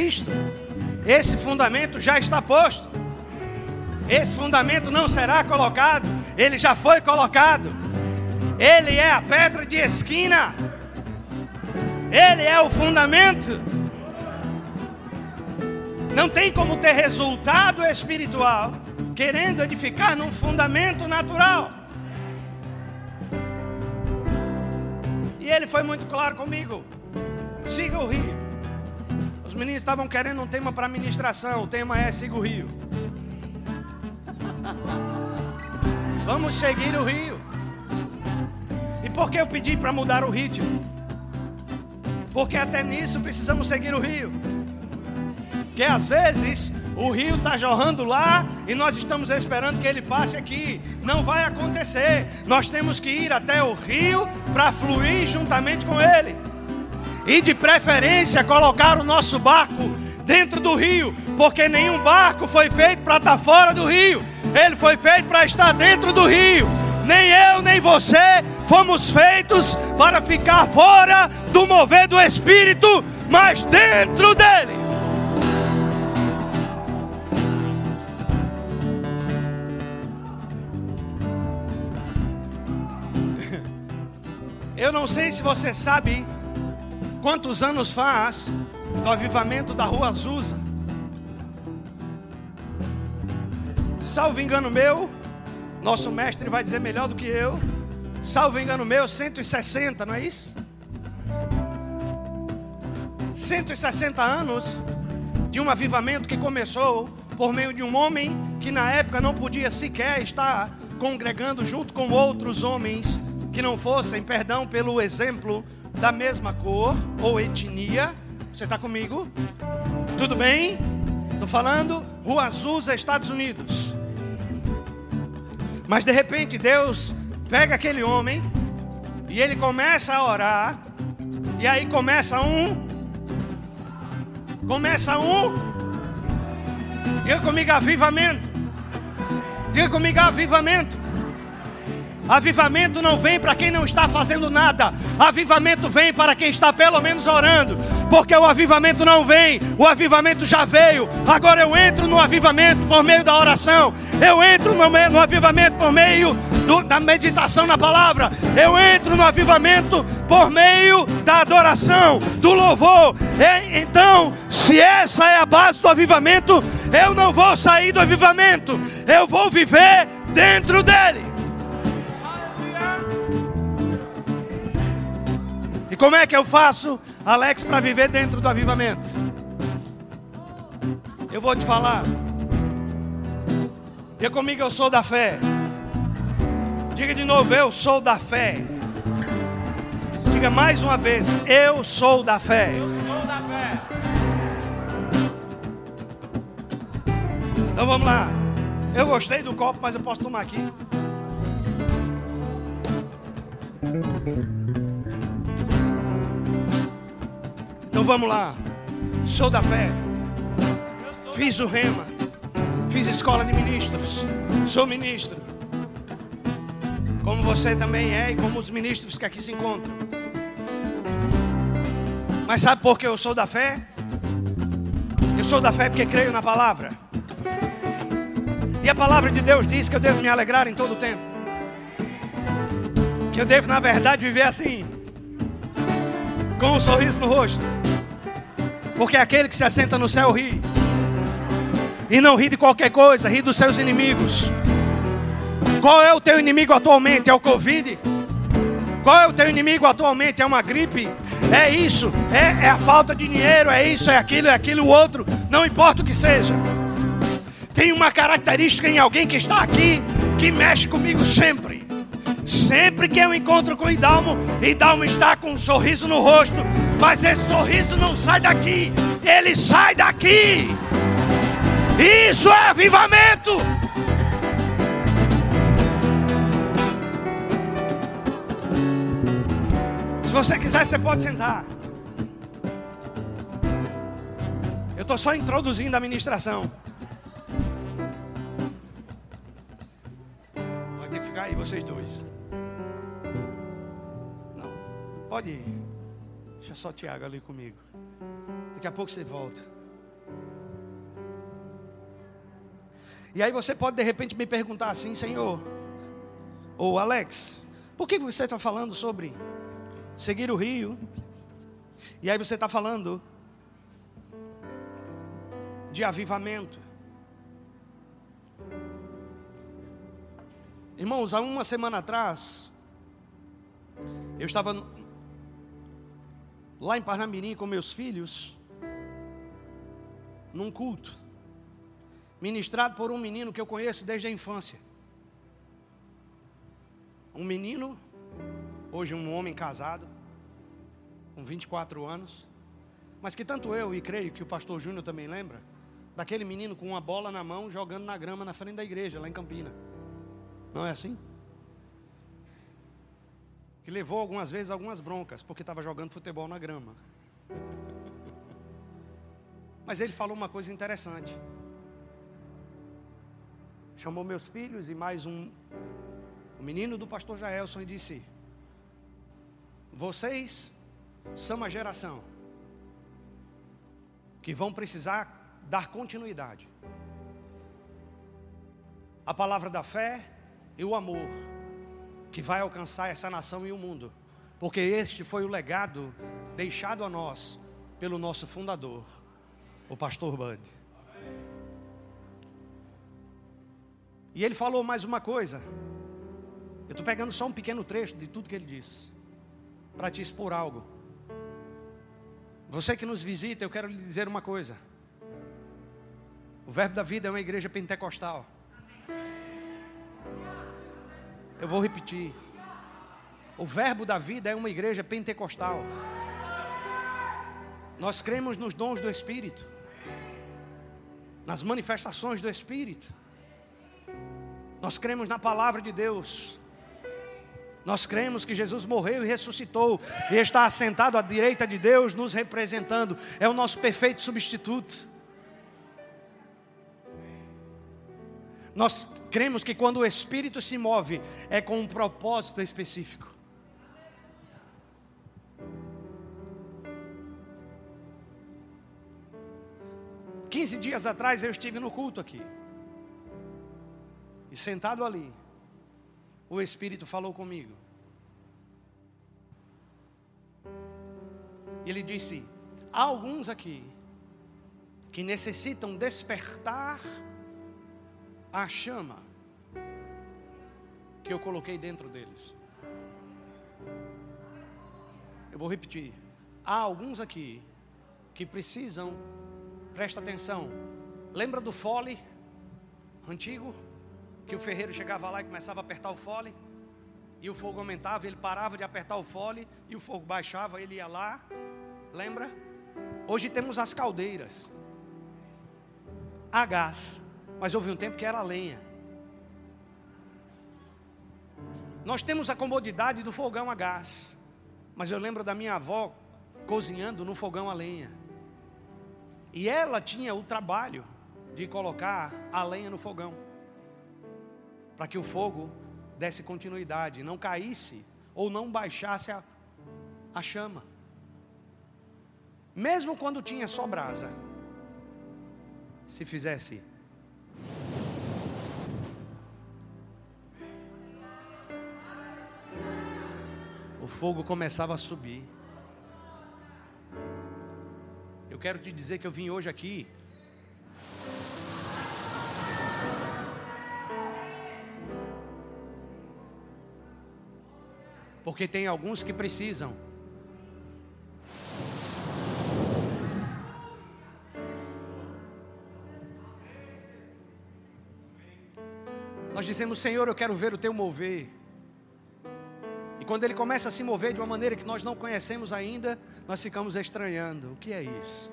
Cristo. Esse fundamento já está posto. Esse fundamento não será colocado, ele já foi colocado. Ele é a pedra de esquina. Ele é o fundamento. Não tem como ter resultado espiritual querendo edificar num fundamento natural. E ele foi muito claro comigo. Siga o rio. Os meninos estavam querendo um tema para ministração. O tema é siga o rio. Vamos seguir o rio. E por que eu pedi para mudar o ritmo? Porque até nisso precisamos seguir o rio. Que às vezes o rio está jorrando lá e nós estamos esperando que ele passe aqui. Não vai acontecer. Nós temos que ir até o rio para fluir juntamente com ele. E de preferência colocar o nosso barco dentro do rio, porque nenhum barco foi feito para estar tá fora do rio. Ele foi feito para estar dentro do rio. Nem eu, nem você fomos feitos para ficar fora do mover do Espírito, mas dentro dele. Eu não sei se você sabe quantos anos faz do avivamento da Rua Azusa. Salvo engano meu, nosso mestre vai dizer melhor do que eu. Salvo engano meu, 160, não é isso? 160 anos de um avivamento que começou por meio de um homem que na época não podia sequer estar congregando junto com outros homens que não fossem, perdão pelo exemplo, da mesma cor ou etnia. Você está comigo? Tudo bem? Estou falando Rua Azusa, Estados Unidos. Mas de repente Deus pega aquele homem e ele começa a orar. E aí começa um. Começa um. Diga comigo avivamento. Diga comigo avivamento. Avivamento não vem para quem não está fazendo nada. Avivamento vem para quem está pelo menos orando. Porque o avivamento não vem, o avivamento já veio. Agora eu entro no avivamento por meio da oração. Eu entro no, no avivamento por meio do, da meditação na palavra. Eu entro no avivamento por meio da adoração, do louvor. E, então, se essa é a base do avivamento, eu não vou sair do avivamento. Eu vou viver dentro dele. Como é que eu faço, Alex, para viver dentro do avivamento? Eu vou te falar. Diga comigo, eu sou da fé. Diga de novo, eu sou da fé. Diga mais uma vez, eu sou da fé. Eu sou da fé. Então vamos lá. Eu gostei do copo, mas eu posso tomar aqui. Então vamos lá. Sou da fé. Fiz o rema. Fiz escola de ministros. Sou ministro. Como você também é e como os ministros que aqui se encontram. Mas sabe por que eu sou da fé? Eu sou da fé porque creio na palavra. E a palavra de Deus diz que eu devo me alegrar em todo o tempo. Que eu devo, na verdade, viver assim, com um sorriso no rosto. Porque aquele que se assenta no céu ri. E não ri de qualquer coisa, ri dos seus inimigos. Qual é o teu inimigo atualmente? É o Covid? Qual é o teu inimigo atualmente? É uma gripe? É isso? É, é a falta de dinheiro? É isso? É aquilo? É aquilo? outro? Não importa o que seja. Tem uma característica em alguém que está aqui que mexe comigo sempre. Sempre que eu encontro com Idalmo, Idalmo está com um sorriso no rosto, mas esse sorriso não sai daqui, ele sai daqui. Isso é avivamento. Se você quiser, você pode sentar. Eu estou só introduzindo a ministração. Vai ter que ficar aí, vocês dois. Pode ir. Deixa só o Tiago ali comigo. Daqui a pouco você volta. E aí você pode de repente me perguntar assim, Senhor, ou Alex, por que você está falando sobre seguir o rio? E aí você está falando de avivamento. Irmãos, há uma semana atrás, eu estava lá em Parnamirim com meus filhos, num culto, ministrado por um menino que eu conheço desde a infância. Um menino, hoje um homem casado, com 24 anos, mas que tanto eu e creio que o pastor Júnior também lembra, daquele menino com uma bola na mão jogando na grama na frente da igreja, lá em Campina. Não é assim? Que levou algumas vezes algumas broncas, porque estava jogando futebol na grama. Mas ele falou uma coisa interessante. Chamou meus filhos e mais um, o menino do pastor Jaelson e disse: Vocês são uma geração que vão precisar dar continuidade. A palavra da fé e o amor que vai alcançar essa nação e o mundo, porque este foi o legado deixado a nós pelo nosso fundador, o pastor Bud. E ele falou mais uma coisa. Eu estou pegando só um pequeno trecho de tudo que ele disse, para te expor algo. Você que nos visita, eu quero lhe dizer uma coisa. O Verbo da Vida é uma igreja pentecostal. Eu vou repetir. O Verbo da Vida é uma igreja pentecostal. Nós cremos nos dons do Espírito, nas manifestações do Espírito. Nós cremos na palavra de Deus. Nós cremos que Jesus morreu e ressuscitou e está assentado à direita de Deus, nos representando. É o nosso perfeito substituto. Nós cremos que quando o Espírito se move, é com um propósito específico. Quinze dias atrás eu estive no culto aqui. E sentado ali, o Espírito falou comigo. Ele disse: há alguns aqui que necessitam despertar a chama que eu coloquei dentro deles. Eu vou repetir. Há alguns aqui que precisam, presta atenção. Lembra do fole antigo? Que o ferreiro chegava lá e começava a apertar o fole, e o fogo aumentava, ele parava de apertar o fole, e o fogo baixava, ele ia lá. Lembra? Hoje temos as caldeiras a gás. Mas houve um tempo que era lenha. Nós temos a comodidade do fogão a gás. Mas eu lembro da minha avó cozinhando no fogão a lenha. E ela tinha o trabalho de colocar a lenha no fogão. Para que o fogo desse continuidade, não caísse ou não baixasse a, a chama. Mesmo quando tinha só brasa, se fizesse o fogo começava a subir. Eu quero te dizer que eu vim hoje aqui porque tem alguns que precisam Nós dizemos, Senhor, eu quero ver o teu mover. E quando ele começa a se mover de uma maneira que nós não conhecemos ainda, nós ficamos estranhando. O que é isso?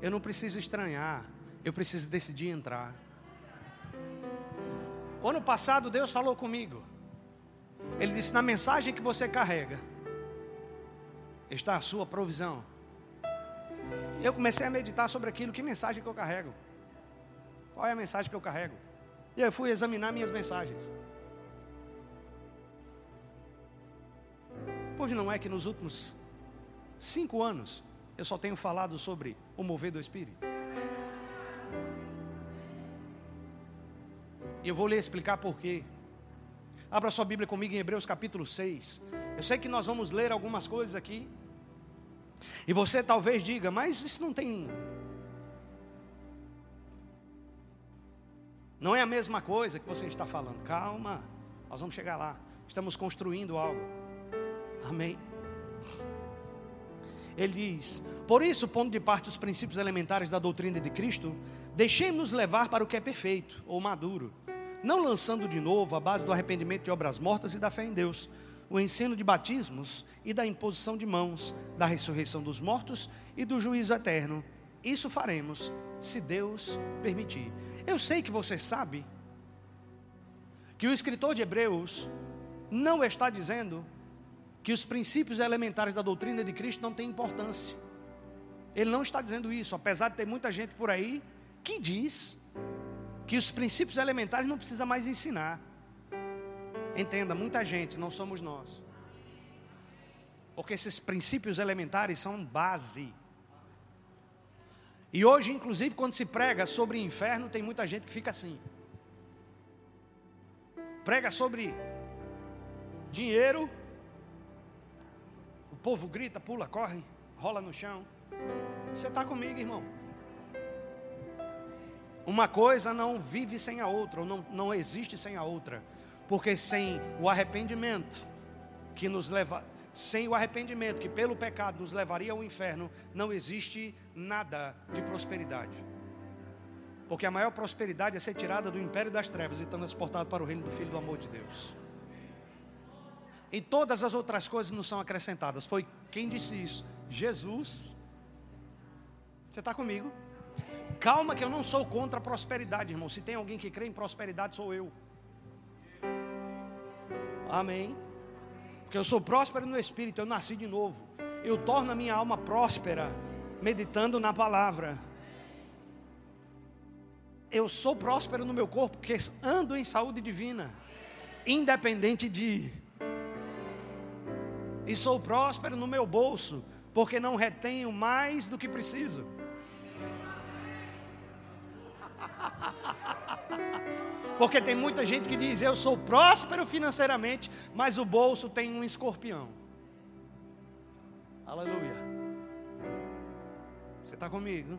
Eu não preciso estranhar, eu preciso decidir entrar. O ano passado Deus falou comigo. Ele disse: na mensagem que você carrega, está a sua provisão. Eu comecei a meditar sobre aquilo, que mensagem que eu carrego. Qual é a mensagem que eu carrego? E eu fui examinar minhas mensagens. Pois não é que nos últimos cinco anos eu só tenho falado sobre o mover do Espírito? E eu vou lhe explicar por quê. Abra sua Bíblia comigo em Hebreus capítulo 6. Eu sei que nós vamos ler algumas coisas aqui. E você talvez diga, mas isso não tem. Não é a mesma coisa que você está falando. Calma, nós vamos chegar lá. Estamos construindo algo. Amém. Ele diz: Por isso, pondo de parte os princípios elementares da doutrina de Cristo, deixemos-nos levar para o que é perfeito ou maduro, não lançando de novo a base do arrependimento de obras mortas e da fé em Deus, o ensino de batismos e da imposição de mãos, da ressurreição dos mortos e do juízo eterno. Isso faremos, se Deus permitir. Eu sei que você sabe que o escritor de Hebreus não está dizendo que os princípios elementares da doutrina de Cristo não têm importância. Ele não está dizendo isso, apesar de ter muita gente por aí que diz que os princípios elementares não precisa mais ensinar. Entenda, muita gente, não somos nós. Porque esses princípios elementares são base. E hoje, inclusive, quando se prega sobre inferno, tem muita gente que fica assim. Prega sobre dinheiro, o povo grita, pula, corre, rola no chão. Você está comigo, irmão? Uma coisa não vive sem a outra, ou não, não existe sem a outra. Porque sem o arrependimento que nos leva, sem o arrependimento que pelo pecado nos levaria ao inferno, não existe nada de prosperidade. Porque a maior prosperidade é ser tirada do império das trevas e transportada para o reino do Filho do amor de Deus. E todas as outras coisas não são acrescentadas. Foi quem disse isso? Jesus. Você está comigo? Calma, que eu não sou contra a prosperidade, irmão. Se tem alguém que crê em prosperidade, sou eu. Amém. Porque eu sou próspero no espírito, eu nasci de novo. Eu torno a minha alma próspera, meditando na palavra. Eu sou próspero no meu corpo, porque ando em saúde divina, independente de e sou próspero no meu bolso, porque não retenho mais do que preciso. Porque tem muita gente que diz: Eu sou próspero financeiramente, mas o bolso tem um escorpião. Aleluia. Você está comigo?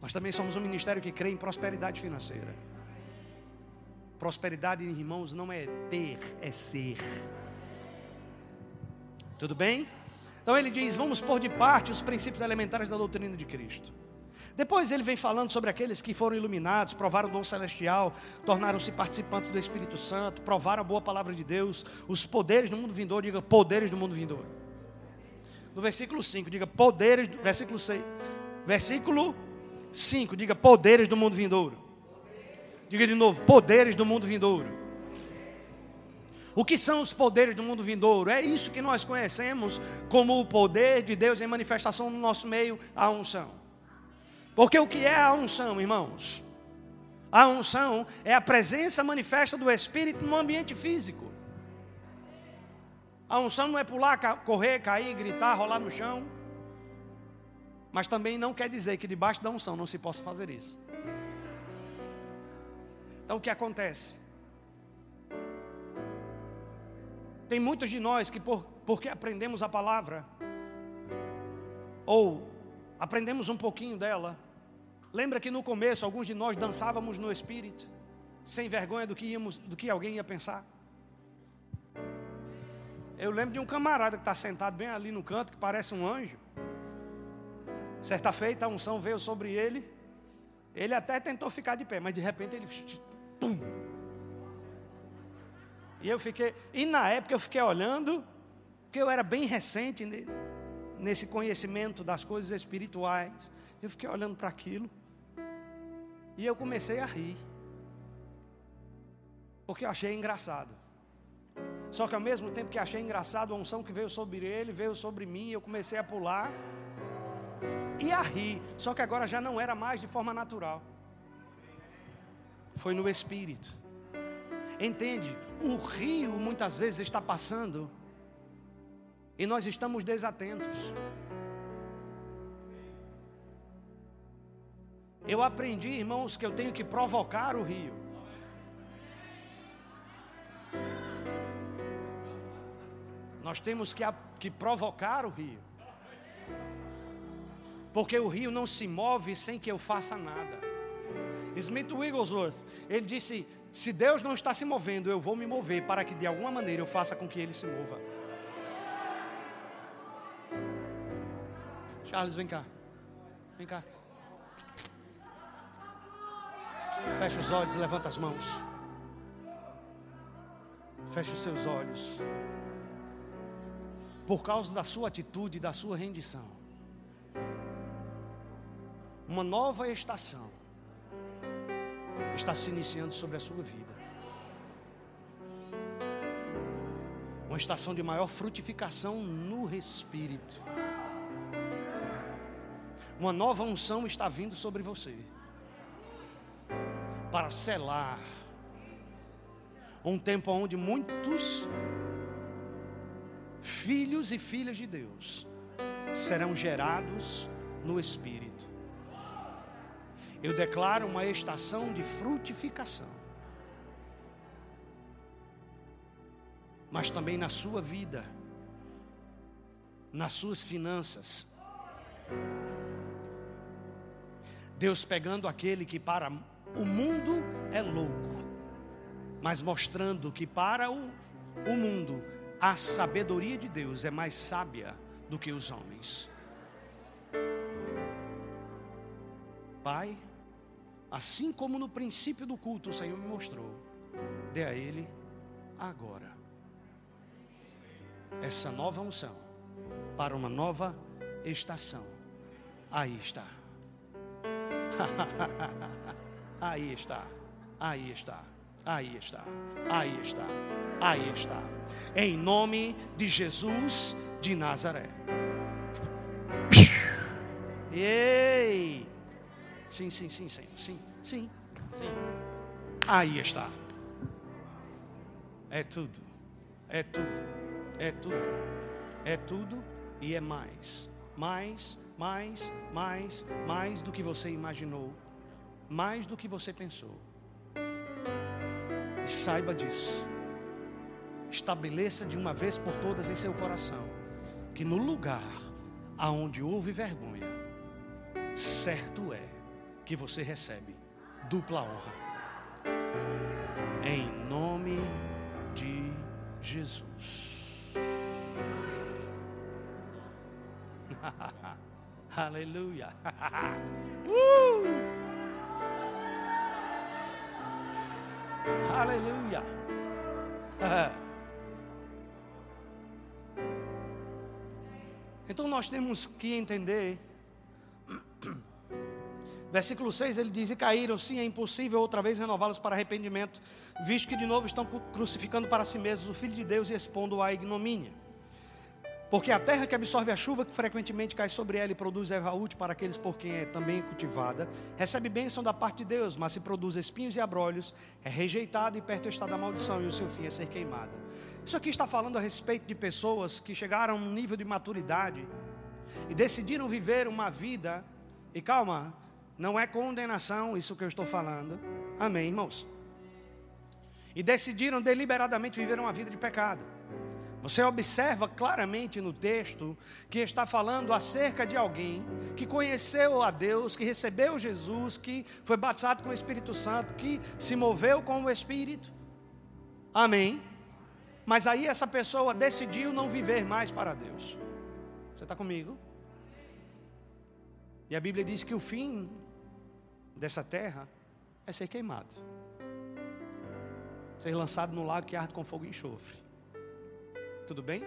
Nós também somos um ministério que crê em prosperidade financeira. Prosperidade, irmãos, não é ter, é ser. Tudo bem? Então ele diz: vamos pôr de parte os princípios elementares da doutrina de Cristo. Depois ele vem falando sobre aqueles que foram iluminados, provaram o dom celestial, tornaram-se participantes do Espírito Santo, provaram a boa palavra de Deus, os poderes do mundo vindouro, diga poderes do mundo vindouro. No versículo 5, diga poderes, versículo 6, versículo 5, diga poderes do mundo vindouro. Diga de novo, poderes do mundo vindouro. O que são os poderes do mundo vindouro? É isso que nós conhecemos como o poder de Deus em manifestação no nosso meio, a unção. Porque o que é a unção, irmãos? A unção é a presença manifesta do Espírito no ambiente físico. A unção não é pular, correr, cair, gritar, rolar no chão. Mas também não quer dizer que debaixo da unção não se possa fazer isso. Então o que acontece? Tem muitos de nós que, por, porque aprendemos a palavra, ou aprendemos um pouquinho dela, lembra que no começo alguns de nós dançávamos no espírito, sem vergonha do que, íamos, do que alguém ia pensar. Eu lembro de um camarada que está sentado bem ali no canto, que parece um anjo. Certa feita a unção veio sobre ele. Ele até tentou ficar de pé, mas de repente ele. Pum, e eu fiquei, e na época eu fiquei olhando, porque eu era bem recente nesse conhecimento das coisas espirituais. Eu fiquei olhando para aquilo. E eu comecei a rir. Porque eu achei engraçado. Só que ao mesmo tempo que achei engraçado, a unção que veio sobre ele, veio sobre mim, e eu comecei a pular e a rir. Só que agora já não era mais de forma natural. Foi no espírito. Entende? O rio muitas vezes está passando e nós estamos desatentos. Eu aprendi, irmãos, que eu tenho que provocar o rio. Nós temos que, que provocar o rio. Porque o rio não se move sem que eu faça nada. Smith Wigglesworth, ele disse: se Deus não está se movendo, eu vou me mover para que de alguma maneira eu faça com que ele se mova. Charles, vem cá. Vem cá. Fecha os olhos levanta as mãos. Feche os seus olhos. Por causa da sua atitude e da sua rendição. Uma nova estação está se iniciando sobre a sua vida. Uma estação de maior frutificação no espírito. Uma nova unção está vindo sobre você para selar um tempo onde muitos filhos e filhas de Deus serão gerados no Espírito. Eu declaro uma estação de frutificação, mas também na sua vida, nas suas finanças. Deus pegando aquele que para o mundo é louco, mas mostrando que para o, o mundo a sabedoria de Deus é mais sábia do que os homens. Pai, assim como no princípio do culto o Senhor me mostrou, dê a Ele agora essa nova unção para uma nova estação. Aí está. Aí está. Aí está. Aí está. Aí está. Aí está. Em nome de Jesus de Nazaré. Ei! Sim, sim, sim, sim, sim, sim, sim. Aí está. É tudo. É tudo. É tudo. É tudo e é mais. Mais, mais, mais, mais do que você imaginou mais do que você pensou. E saiba disso. Estabeleça de uma vez por todas em seu coração que no lugar aonde houve vergonha, certo é que você recebe dupla honra. Em nome de Jesus. Aleluia. uh! Aleluia. Então nós temos que entender. Versículo 6 ele diz: E caíram, sim, é impossível outra vez renová-los para arrependimento, visto que de novo estão crucificando para si mesmos o Filho de Deus e expondo-o à ignomínia. Porque a terra que absorve a chuva que frequentemente cai sobre ela e produz erva útil para aqueles por quem é também cultivada, recebe bênção da parte de Deus, mas se produz espinhos e abrolhos, é rejeitada e perto está da maldição e o seu fim é ser queimada. Isso aqui está falando a respeito de pessoas que chegaram a um nível de maturidade e decidiram viver uma vida, e calma, não é condenação isso que eu estou falando, amém, irmãos? E decidiram deliberadamente viver uma vida de pecado. Você observa claramente no texto que está falando acerca de alguém que conheceu a Deus, que recebeu Jesus, que foi batizado com o Espírito Santo, que se moveu com o Espírito. Amém. Mas aí essa pessoa decidiu não viver mais para Deus. Você está comigo? E a Bíblia diz que o fim dessa terra é ser queimado, ser lançado no lago que arde com fogo e enxofre. Tudo bem?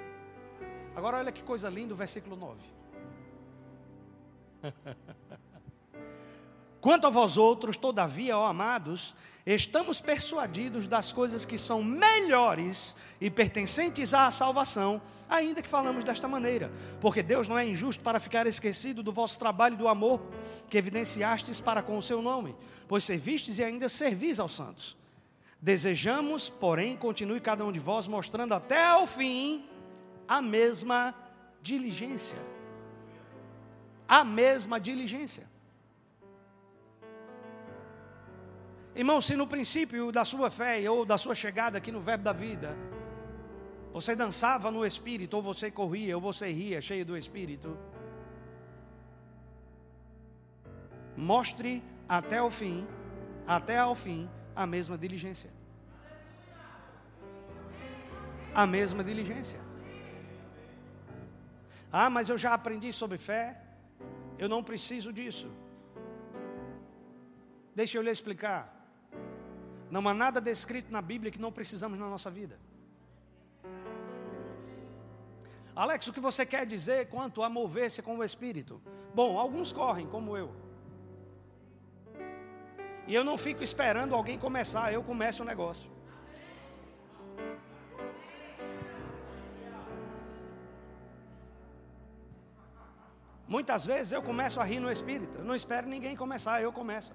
Agora olha que coisa linda o versículo 9. Quanto a vós outros, todavia, ó amados, estamos persuadidos das coisas que são melhores e pertencentes à salvação, ainda que falamos desta maneira, porque Deus não é injusto para ficar esquecido do vosso trabalho e do amor que evidenciastes para com o seu nome, pois servistes e ainda servis aos santos. Desejamos, porém, continue cada um de vós mostrando até ao fim a mesma diligência. A mesma diligência. Irmão, se no princípio da sua fé ou da sua chegada aqui no Verbo da Vida, você dançava no Espírito, ou você corria, ou você ria, cheio do Espírito, mostre até o fim, até ao fim, a mesma diligência. A mesma diligência. Ah, mas eu já aprendi sobre fé, eu não preciso disso. Deixa eu lhe explicar. Não há nada descrito na Bíblia que não precisamos na nossa vida. Alex, o que você quer dizer quanto a mover-se com o Espírito? Bom, alguns correm, como eu. E eu não fico esperando alguém começar, eu começo o negócio. Muitas vezes eu começo a rir no espírito. Eu não espero ninguém começar, eu começo.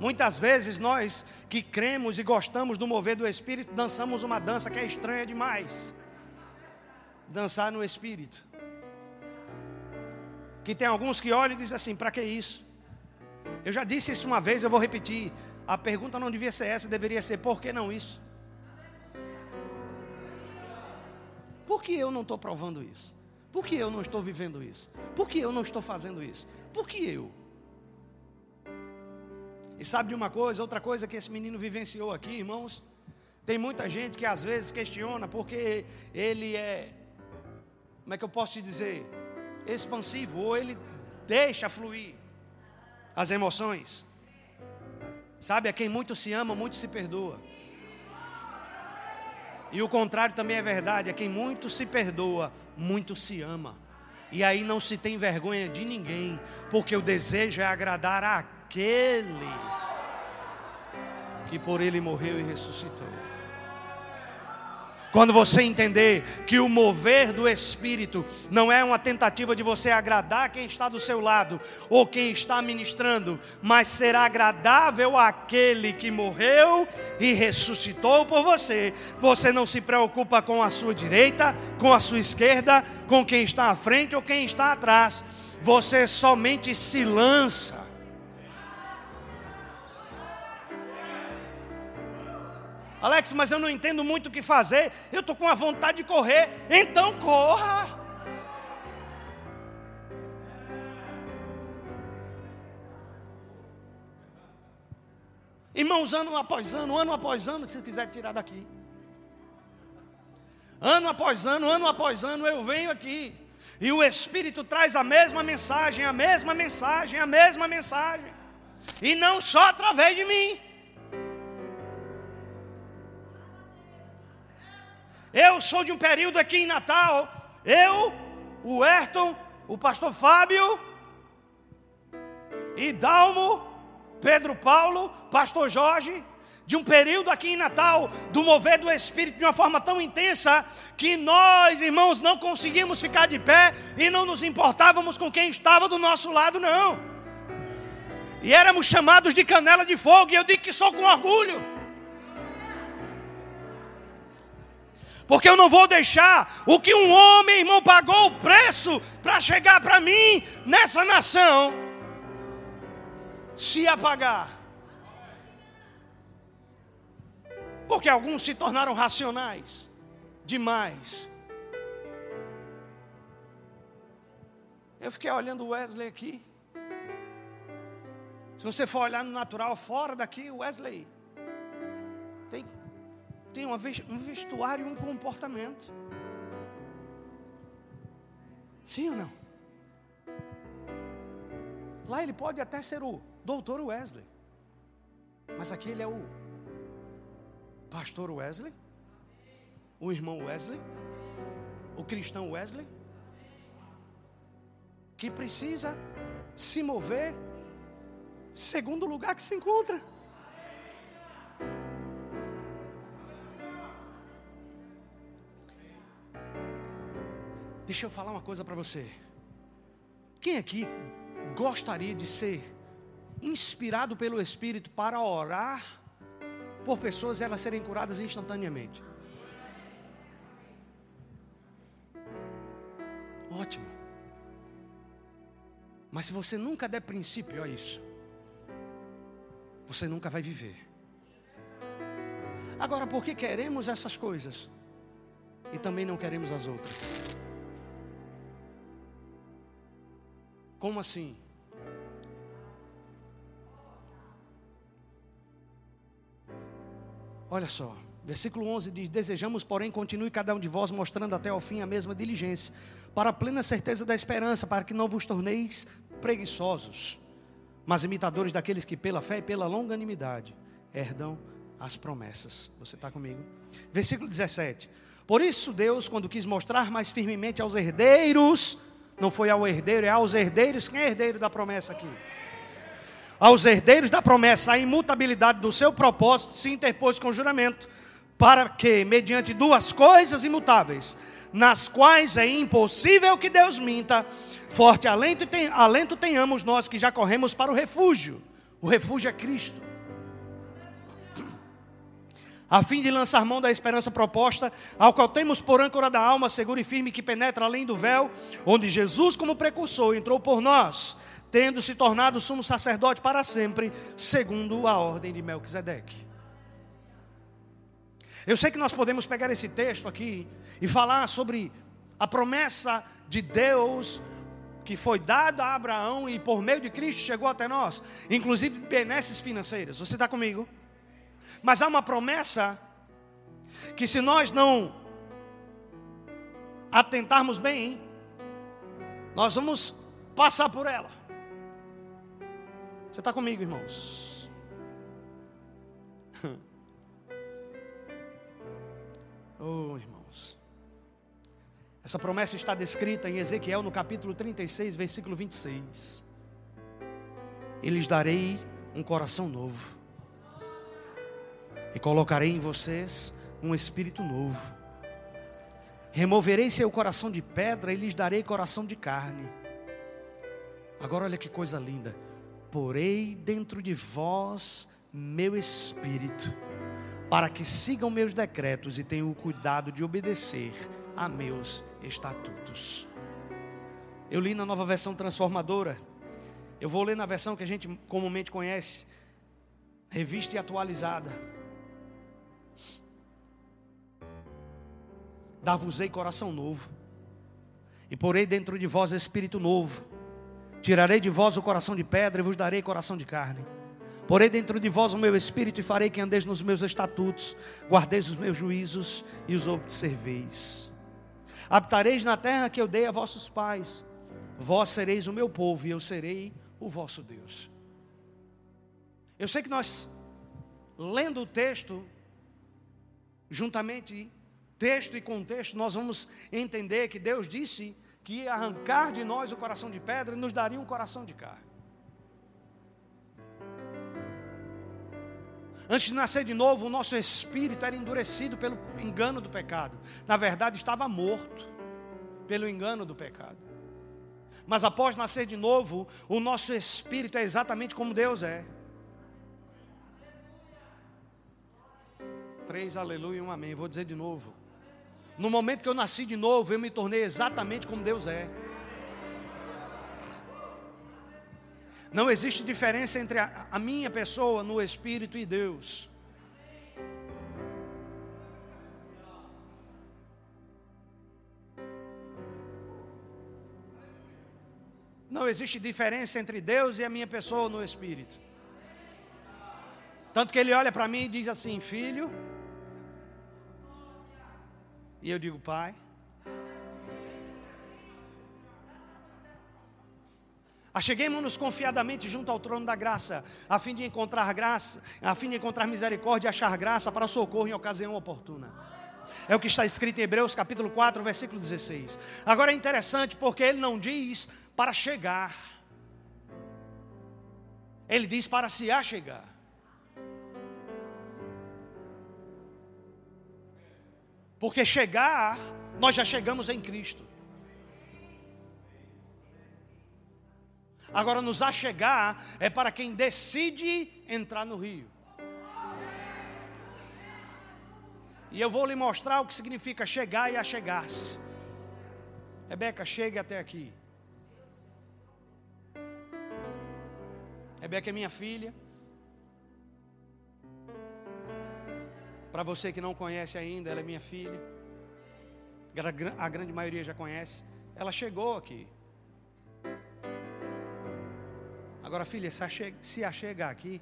Muitas vezes nós que cremos e gostamos do mover do Espírito, dançamos uma dança que é estranha demais. Dançar no Espírito. Que tem alguns que olham e dizem assim: para que isso? Eu já disse isso uma vez, eu vou repetir. A pergunta não devia ser essa, deveria ser: por que não isso? Por que eu não estou provando isso? Por que eu não estou vivendo isso? Por que eu não estou fazendo isso? Por que eu? E sabe de uma coisa, outra coisa que esse menino vivenciou aqui, irmãos? Tem muita gente que às vezes questiona porque ele é, como é que eu posso te dizer, expansivo, ou ele deixa fluir as emoções. Sabe, a quem muito se ama, muito se perdoa. E o contrário também é verdade, a quem muito se perdoa, muito se ama. E aí não se tem vergonha de ninguém, porque o desejo é agradar a aquele que por ele morreu e ressuscitou. Quando você entender que o mover do Espírito não é uma tentativa de você agradar quem está do seu lado ou quem está ministrando, mas será agradável àquele que morreu e ressuscitou por você. Você não se preocupa com a sua direita, com a sua esquerda, com quem está à frente ou quem está atrás. Você somente se lança Alex, mas eu não entendo muito o que fazer. Eu estou com a vontade de correr. Então corra. Irmãos, ano após ano, ano após ano, se quiser tirar daqui. Ano após ano, ano após ano, eu venho aqui. E o Espírito traz a mesma mensagem, a mesma mensagem, a mesma mensagem. E não só através de mim. Eu sou de um período aqui em Natal. Eu, o Ayrton, o pastor Fábio, e Dalmo, Pedro Paulo, pastor Jorge, de um período aqui em Natal, do mover do Espírito de uma forma tão intensa, que nós, irmãos, não conseguimos ficar de pé e não nos importávamos com quem estava do nosso lado, não. E éramos chamados de canela de fogo, e eu digo que sou com orgulho. Porque eu não vou deixar o que um homem, irmão, pagou o preço para chegar para mim nessa nação se apagar. Porque alguns se tornaram racionais demais. Eu fiquei olhando o Wesley aqui. Se você for olhar no natural, fora daqui, Wesley tem tem um vestuário e um comportamento. Sim ou não? Lá ele pode até ser o doutor Wesley, mas aqui ele é o pastor Wesley, o irmão Wesley, o cristão Wesley, que precisa se mover segundo o lugar que se encontra. Deixa eu falar uma coisa para você. Quem aqui gostaria de ser inspirado pelo Espírito para orar por pessoas e elas serem curadas instantaneamente? Ótimo. Mas se você nunca der princípio a isso, você nunca vai viver. Agora, por que queremos essas coisas e também não queremos as outras? Como assim? Olha só, versículo 11 diz: Desejamos, porém, continue cada um de vós mostrando até ao fim a mesma diligência, para a plena certeza da esperança, para que não vos torneis preguiçosos, mas imitadores daqueles que, pela fé e pela longanimidade, herdam as promessas. Você está comigo? Versículo 17: Por isso, Deus, quando quis mostrar mais firmemente aos herdeiros, não foi ao herdeiro, é aos herdeiros, quem é herdeiro da promessa aqui? aos herdeiros da promessa a imutabilidade do seu propósito, se interpôs com juramento, para que, mediante duas coisas imutáveis, nas quais é impossível que Deus minta, forte alento, tem, alento tenhamos nós que já corremos para o refúgio. O refúgio é Cristo. A fim de lançar mão da esperança proposta, ao qual temos por âncora da alma segura e firme que penetra além do véu, onde Jesus, como precursor, entrou por nós tendo se tornado sumo sacerdote para sempre, segundo a ordem de Melquisedeque. Eu sei que nós podemos pegar esse texto aqui e falar sobre a promessa de Deus que foi dada a Abraão e por meio de Cristo chegou até nós, inclusive benesses financeiras. Você está comigo? Mas há uma promessa que se nós não atentarmos bem, nós vamos passar por ela. Você está comigo, irmãos? oh, irmãos. Essa promessa está descrita em Ezequiel no capítulo 36, versículo 26. E lhes darei um coração novo, e colocarei em vocês um espírito novo. Removerei seu coração de pedra e lhes darei coração de carne. Agora olha que coisa linda porei dentro de vós meu espírito, para que sigam meus decretos e tenham o cuidado de obedecer a meus estatutos. Eu li na nova versão transformadora, eu vou ler na versão que a gente comumente conhece, revista e atualizada. Dar-vos-ei coração novo, e porei dentro de vós espírito novo Tirarei de vós o coração de pedra e vos darei coração de carne. Porei dentro de vós o meu espírito e farei que andeis nos meus estatutos, guardeis os meus juízos e os observeis. Habitareis na terra que eu dei a vossos pais. Vós sereis o meu povo e eu serei o vosso Deus. Eu sei que nós, lendo o texto, juntamente texto e contexto, nós vamos entender que Deus disse que ia arrancar de nós o coração de pedra e nos daria um coração de carne. Antes de nascer de novo, o nosso espírito era endurecido pelo engano do pecado. Na verdade, estava morto pelo engano do pecado. Mas após nascer de novo, o nosso espírito é exatamente como Deus é. Três aleluia e um amém. Vou dizer de novo. No momento que eu nasci de novo, eu me tornei exatamente como Deus é. Não existe diferença entre a, a minha pessoa no Espírito e Deus. Não existe diferença entre Deus e a minha pessoa no Espírito. Tanto que ele olha para mim e diz assim: Filho, e eu digo, Pai. Acheguemos-nos confiadamente junto ao trono da graça, a fim de encontrar graça, a fim de encontrar misericórdia e achar graça para socorro em ocasião oportuna. É o que está escrito em Hebreus capítulo 4, versículo 16. Agora é interessante porque ele não diz para chegar. Ele diz para se achegar. Porque chegar, nós já chegamos em Cristo. Agora, nos achegar é para quem decide entrar no rio. E eu vou lhe mostrar o que significa chegar e achegar-se. Rebeca, chegue até aqui. Rebeca é minha filha. Para você que não conhece ainda, ela é minha filha. A grande maioria já conhece. Ela chegou aqui. Agora, filha, se a chegar aqui,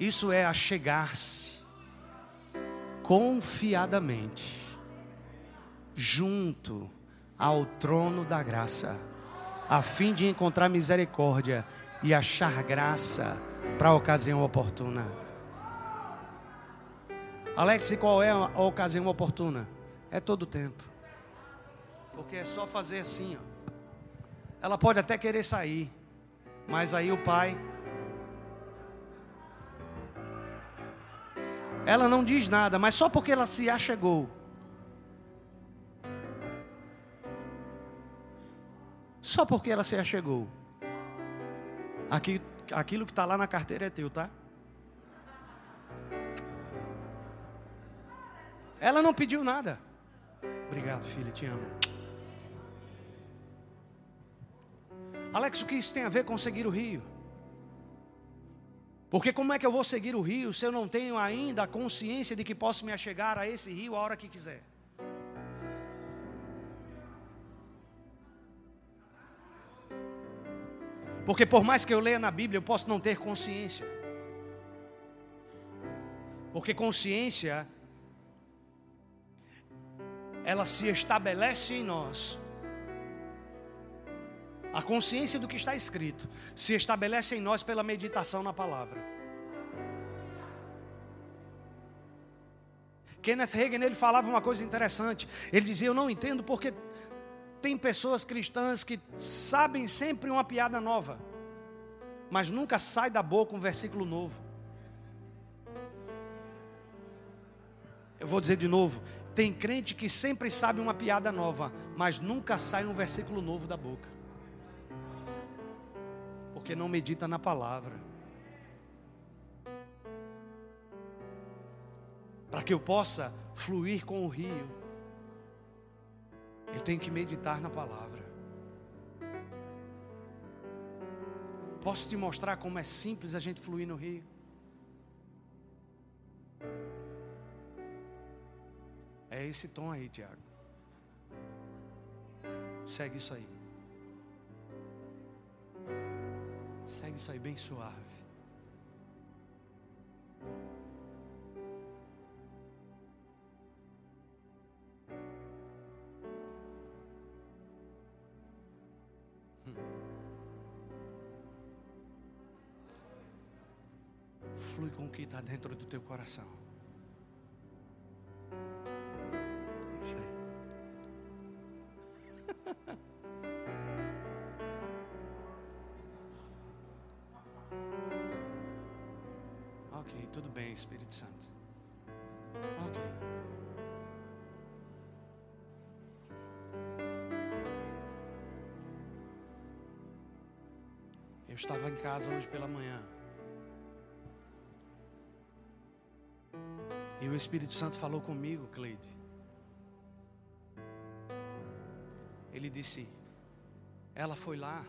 isso é achegar-se confiadamente junto ao trono da graça, a fim de encontrar misericórdia e achar graça para a ocasião oportuna. Alex, e qual é a ocasião oportuna? É todo o tempo. Porque é só fazer assim, ó. Ela pode até querer sair, mas aí o pai Ela não diz nada, mas só porque ela se achegou. Só porque ela se achegou. Aqui, aquilo que está lá na carteira é teu, tá? Ela não pediu nada. Obrigado, filha, te amo. Alex, o que isso tem a ver com seguir o rio? Porque como é que eu vou seguir o rio se eu não tenho ainda a consciência de que posso me achegar a esse rio a hora que quiser? Porque por mais que eu leia na Bíblia, eu posso não ter consciência. Porque consciência ela se estabelece em nós. A consciência do que está escrito se estabelece em nós pela meditação na palavra. Kenneth Hagin ele falava uma coisa interessante. Ele dizia: Eu não entendo porque tem pessoas cristãs que sabem sempre uma piada nova, mas nunca sai da boca um versículo novo. Eu vou dizer de novo: tem crente que sempre sabe uma piada nova, mas nunca sai um versículo novo da boca. Porque não medita na palavra. Para que eu possa fluir com o rio, eu tenho que meditar na palavra. Posso te mostrar como é simples a gente fluir no rio? É esse tom aí, Tiago. Segue isso aí. Segue isso aí bem suave. Flui com o que está dentro do teu coração. Espírito Santo. Ok. Eu estava em casa hoje pela manhã. E o Espírito Santo falou comigo, Cleide. Ele disse: Ela foi lá,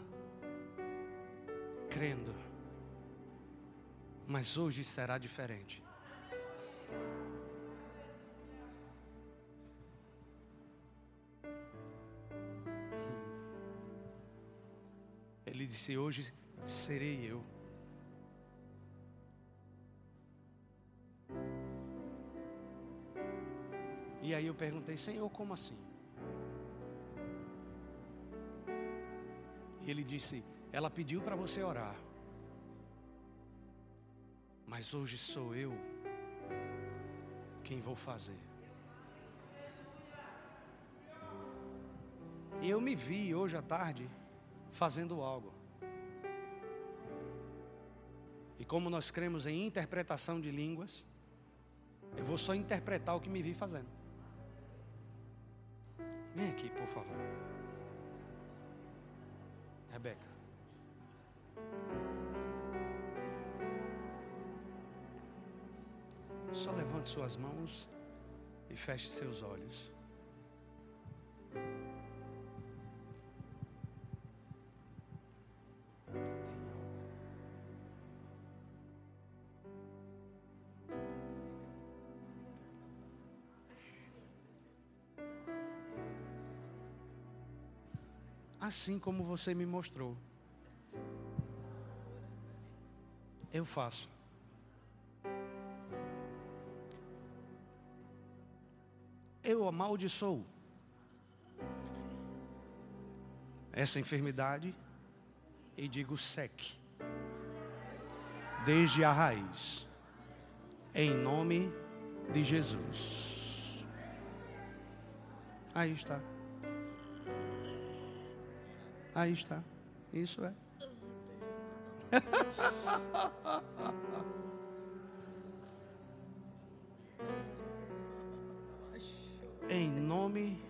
crendo mas hoje será diferente. Ele disse: Hoje serei eu. E aí eu perguntei: Senhor, como assim? E ele disse: Ela pediu para você orar mas hoje sou eu quem vou fazer. E eu me vi hoje à tarde fazendo algo. E como nós cremos em interpretação de línguas, eu vou só interpretar o que me vi fazendo. Vem aqui, por favor. Rebeca. Só levante suas mãos e feche seus olhos. Assim como você me mostrou. Eu faço. Eu amaldiçoo essa enfermidade e digo seque, desde a raiz, em nome de Jesus. Aí está. Aí está. Isso é. em nome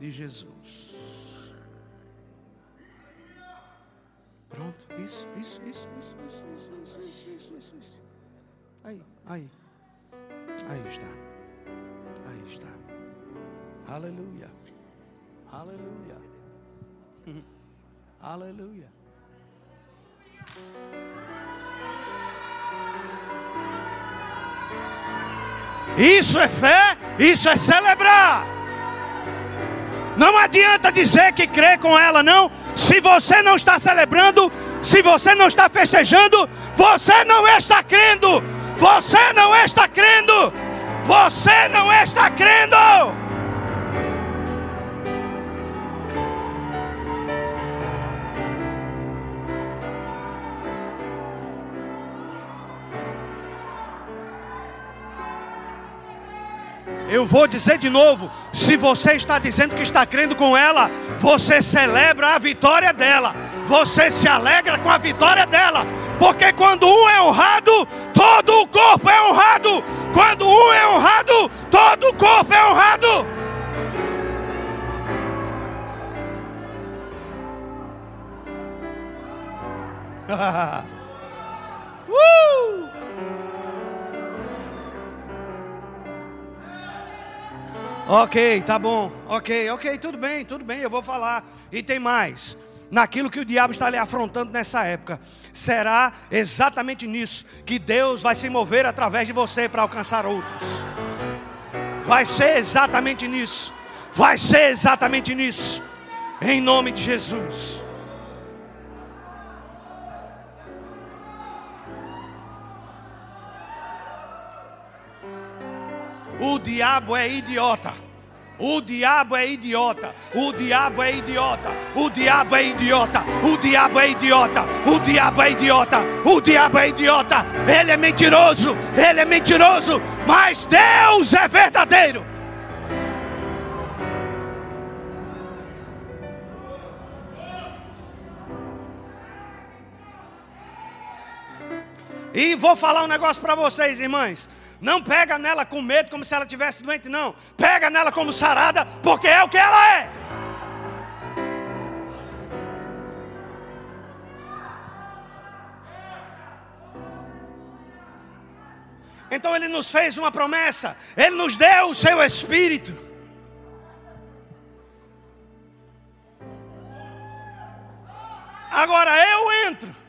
de Jesus. Pronto, isso, isso, isso, isso, isso, isso, isso, isso, isso, isso, isso. Aí, aí. Aí está. Aí está. Aleluia. Aleluia. Aleluia. Isso é fé, isso é celebrar. Não adianta dizer que crê com ela, não. Se você não está celebrando, se você não está festejando, você não está crendo. Você não está crendo. Você não está crendo. Eu vou dizer de novo: se você está dizendo que está crendo com ela, você celebra a vitória dela, você se alegra com a vitória dela, porque quando um é honrado, todo o corpo é honrado. Quando um é honrado, todo o corpo é honrado. uh! Ok, tá bom. Ok, ok, tudo bem, tudo bem, eu vou falar. E tem mais. Naquilo que o diabo está lhe afrontando nessa época, será exatamente nisso que Deus vai se mover através de você para alcançar outros. Vai ser exatamente nisso. Vai ser exatamente nisso. Em nome de Jesus. O diabo é idiota. O diabo é idiota. O diabo é idiota. O diabo é idiota. O diabo é idiota. O diabo é idiota. O diabo é idiota. Ele é mentiroso. Ele é mentiroso. Mas Deus é verdadeiro. E vou falar um negócio para vocês, irmãs. Não pega nela com medo como se ela tivesse doente, não. Pega nela como sarada, porque é o que ela é. Então ele nos fez uma promessa, ele nos deu o seu espírito. Agora eu entro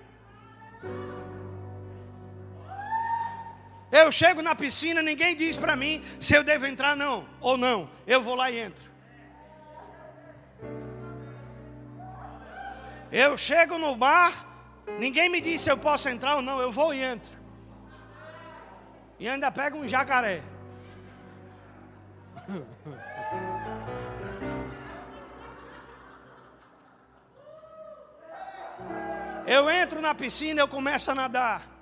Eu chego na piscina, ninguém diz para mim se eu devo entrar não ou não. Eu vou lá e entro. Eu chego no mar, ninguém me diz se eu posso entrar ou não. Eu vou e entro. E ainda pego um jacaré. Eu entro na piscina, eu começo a nadar.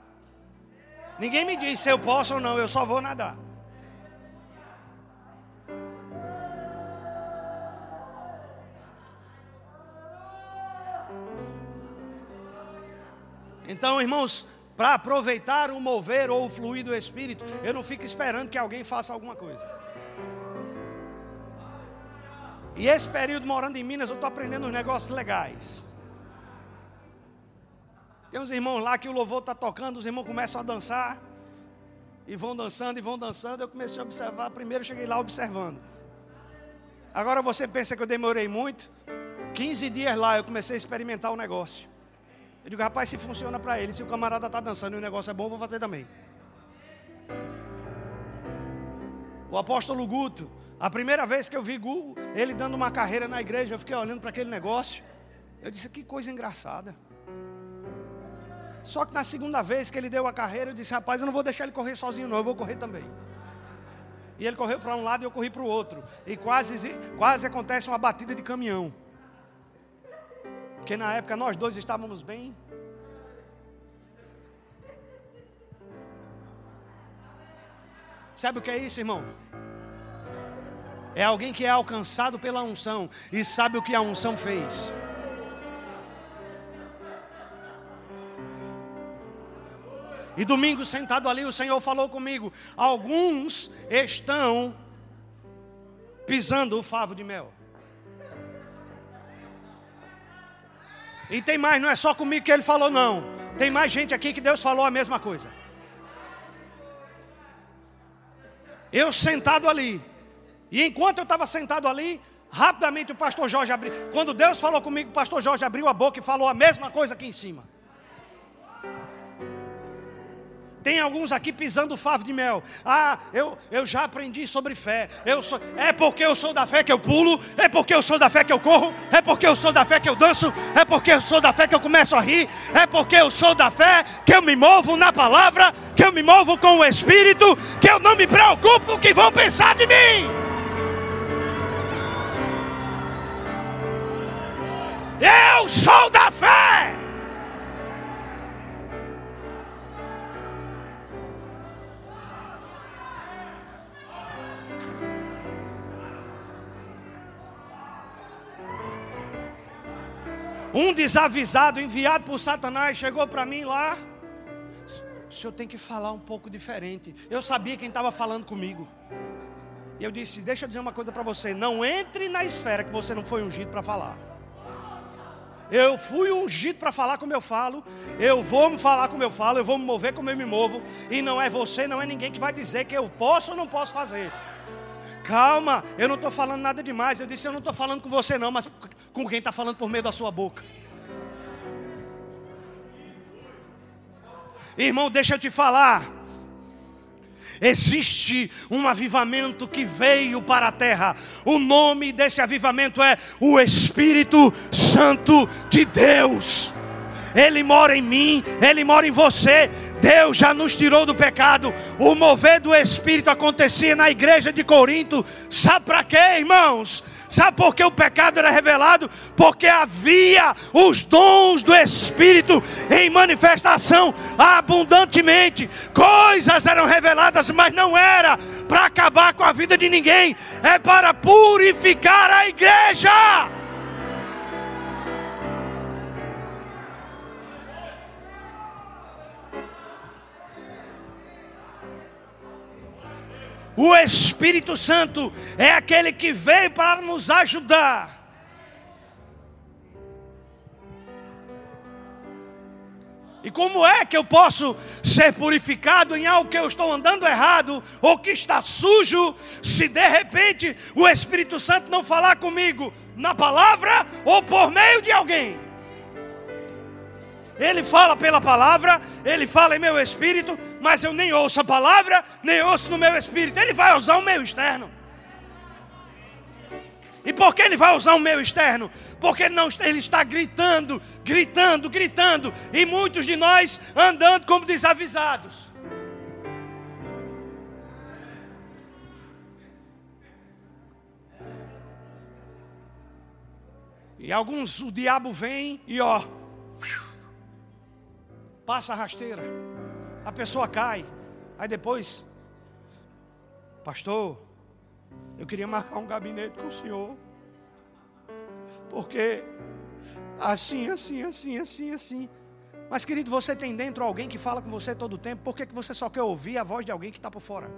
Ninguém me diz se eu posso ou não, eu só vou nadar. Então, irmãos, para aproveitar o mover ou o fluir do Espírito, eu não fico esperando que alguém faça alguma coisa. E esse período morando em Minas, eu estou aprendendo uns negócios legais. Tem uns irmãos lá que o louvor está tocando, os irmãos começam a dançar. E vão dançando e vão dançando. Eu comecei a observar. Primeiro cheguei lá observando. Agora você pensa que eu demorei muito. 15 dias lá eu comecei a experimentar o negócio. Eu digo, rapaz, se funciona para ele, se o camarada está dançando e o negócio é bom, eu vou fazer também. O apóstolo Guto, a primeira vez que eu vi ele dando uma carreira na igreja, eu fiquei olhando para aquele negócio. Eu disse: Que coisa engraçada. Só que na segunda vez que ele deu a carreira, eu disse: Rapaz, eu não vou deixar ele correr sozinho, não, eu vou correr também. E ele correu para um lado e eu corri para o outro. E quase, quase acontece uma batida de caminhão. Porque na época nós dois estávamos bem. Sabe o que é isso, irmão? É alguém que é alcançado pela unção e sabe o que a unção fez. E domingo sentado ali, o Senhor falou comigo: alguns estão pisando o favo de mel. E tem mais, não é só comigo que ele falou, não. Tem mais gente aqui que Deus falou a mesma coisa. Eu sentado ali. E enquanto eu estava sentado ali, rapidamente o pastor Jorge abriu. Quando Deus falou comigo, o pastor Jorge abriu a boca e falou a mesma coisa aqui em cima. Tem alguns aqui pisando favo de mel. Ah, eu, eu já aprendi sobre fé. Eu sou, é porque eu sou da fé que eu pulo, é porque eu sou da fé que eu corro, é porque eu sou da fé que eu danço, é porque eu sou da fé que eu começo a rir, é porque eu sou da fé que eu me movo na palavra, que eu me movo com o Espírito, que eu não me preocupo com o que vão pensar de mim. Eu sou da fé. Um desavisado, enviado por Satanás, chegou para mim lá. O senhor tem que falar um pouco diferente. Eu sabia quem estava falando comigo. E eu disse: Deixa eu dizer uma coisa para você. Não entre na esfera que você não foi ungido para falar. Eu fui ungido para falar como eu falo. Eu vou me falar como eu falo. Eu vou me mover como eu me movo. E não é você, não é ninguém que vai dizer que eu posso ou não posso fazer. Calma, eu não estou falando nada demais. Eu disse: Eu não estou falando com você, não, mas com quem está falando por meio da sua boca. Irmão, deixa eu te falar. Existe um avivamento que veio para a terra. O nome desse avivamento é o Espírito Santo de Deus. Ele mora em mim, Ele mora em você. Deus já nos tirou do pecado. O mover do Espírito acontecia na igreja de Corinto. Sabe para quê, irmãos? Sabe por que o pecado era revelado? Porque havia os dons do Espírito em manifestação abundantemente. Coisas eram reveladas, mas não era para acabar com a vida de ninguém, é para purificar a igreja. O Espírito Santo é aquele que veio para nos ajudar. E como é que eu posso ser purificado em algo que eu estou andando errado ou que está sujo, se de repente o Espírito Santo não falar comigo na palavra ou por meio de alguém? Ele fala pela palavra, ele fala em meu espírito, mas eu nem ouço a palavra, nem ouço no meu espírito. Ele vai usar o meu externo. E por que ele vai usar o meu externo? Porque ele, não, ele está gritando, gritando, gritando. E muitos de nós andando como desavisados. E alguns, o diabo vem e ó, passa a rasteira, a pessoa cai, aí depois, pastor, eu queria marcar um gabinete com o senhor, porque assim, assim, assim, assim, assim. Mas querido, você tem dentro alguém que fala com você todo o tempo, por que, que você só quer ouvir a voz de alguém que está por fora?